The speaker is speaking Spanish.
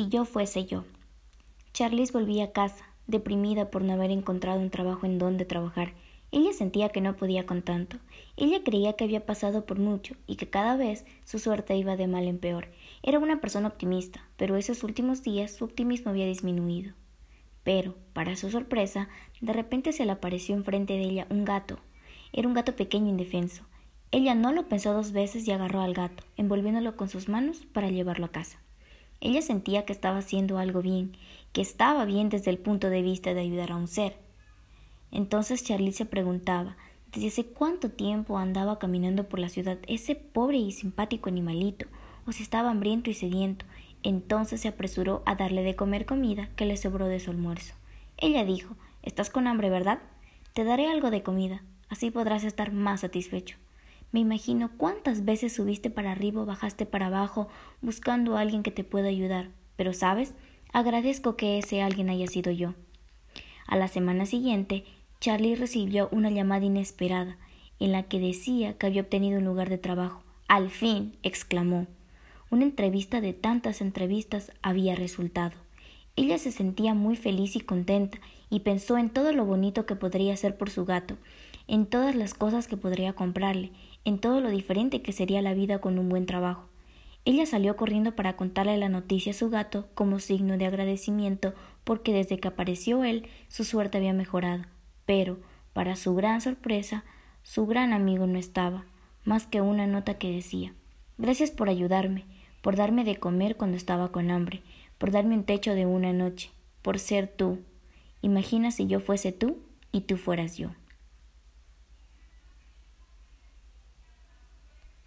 Si yo fuese yo. Charlize volvía a casa, deprimida por no haber encontrado un trabajo en donde trabajar. Ella sentía que no podía con tanto. Ella creía que había pasado por mucho y que cada vez su suerte iba de mal en peor. Era una persona optimista, pero esos últimos días su optimismo había disminuido. Pero, para su sorpresa, de repente se le apareció enfrente de ella un gato. Era un gato pequeño e indefenso. Ella no lo pensó dos veces y agarró al gato, envolviéndolo con sus manos para llevarlo a casa. Ella sentía que estaba haciendo algo bien, que estaba bien desde el punto de vista de ayudar a un ser. Entonces Charlie se preguntaba desde hace cuánto tiempo andaba caminando por la ciudad ese pobre y simpático animalito, o si estaba hambriento y sediento. Entonces se apresuró a darle de comer comida que le sobró de su almuerzo. Ella dijo Estás con hambre, ¿verdad? Te daré algo de comida, así podrás estar más satisfecho. Me imagino cuántas veces subiste para arriba o bajaste para abajo buscando a alguien que te pueda ayudar. Pero, ¿sabes? Agradezco que ese alguien haya sido yo. A la semana siguiente, Charlie recibió una llamada inesperada en la que decía que había obtenido un lugar de trabajo. Al fin, exclamó. Una entrevista de tantas entrevistas había resultado. Ella se sentía muy feliz y contenta y pensó en todo lo bonito que podría hacer por su gato, en todas las cosas que podría comprarle, en todo lo diferente que sería la vida con un buen trabajo. Ella salió corriendo para contarle la noticia a su gato como signo de agradecimiento porque desde que apareció él su suerte había mejorado. Pero, para su gran sorpresa, su gran amigo no estaba, más que una nota que decía Gracias por ayudarme, por darme de comer cuando estaba con hambre, por darme un techo de una noche, por ser tú. Imagina si yo fuese tú y tú fueras yo.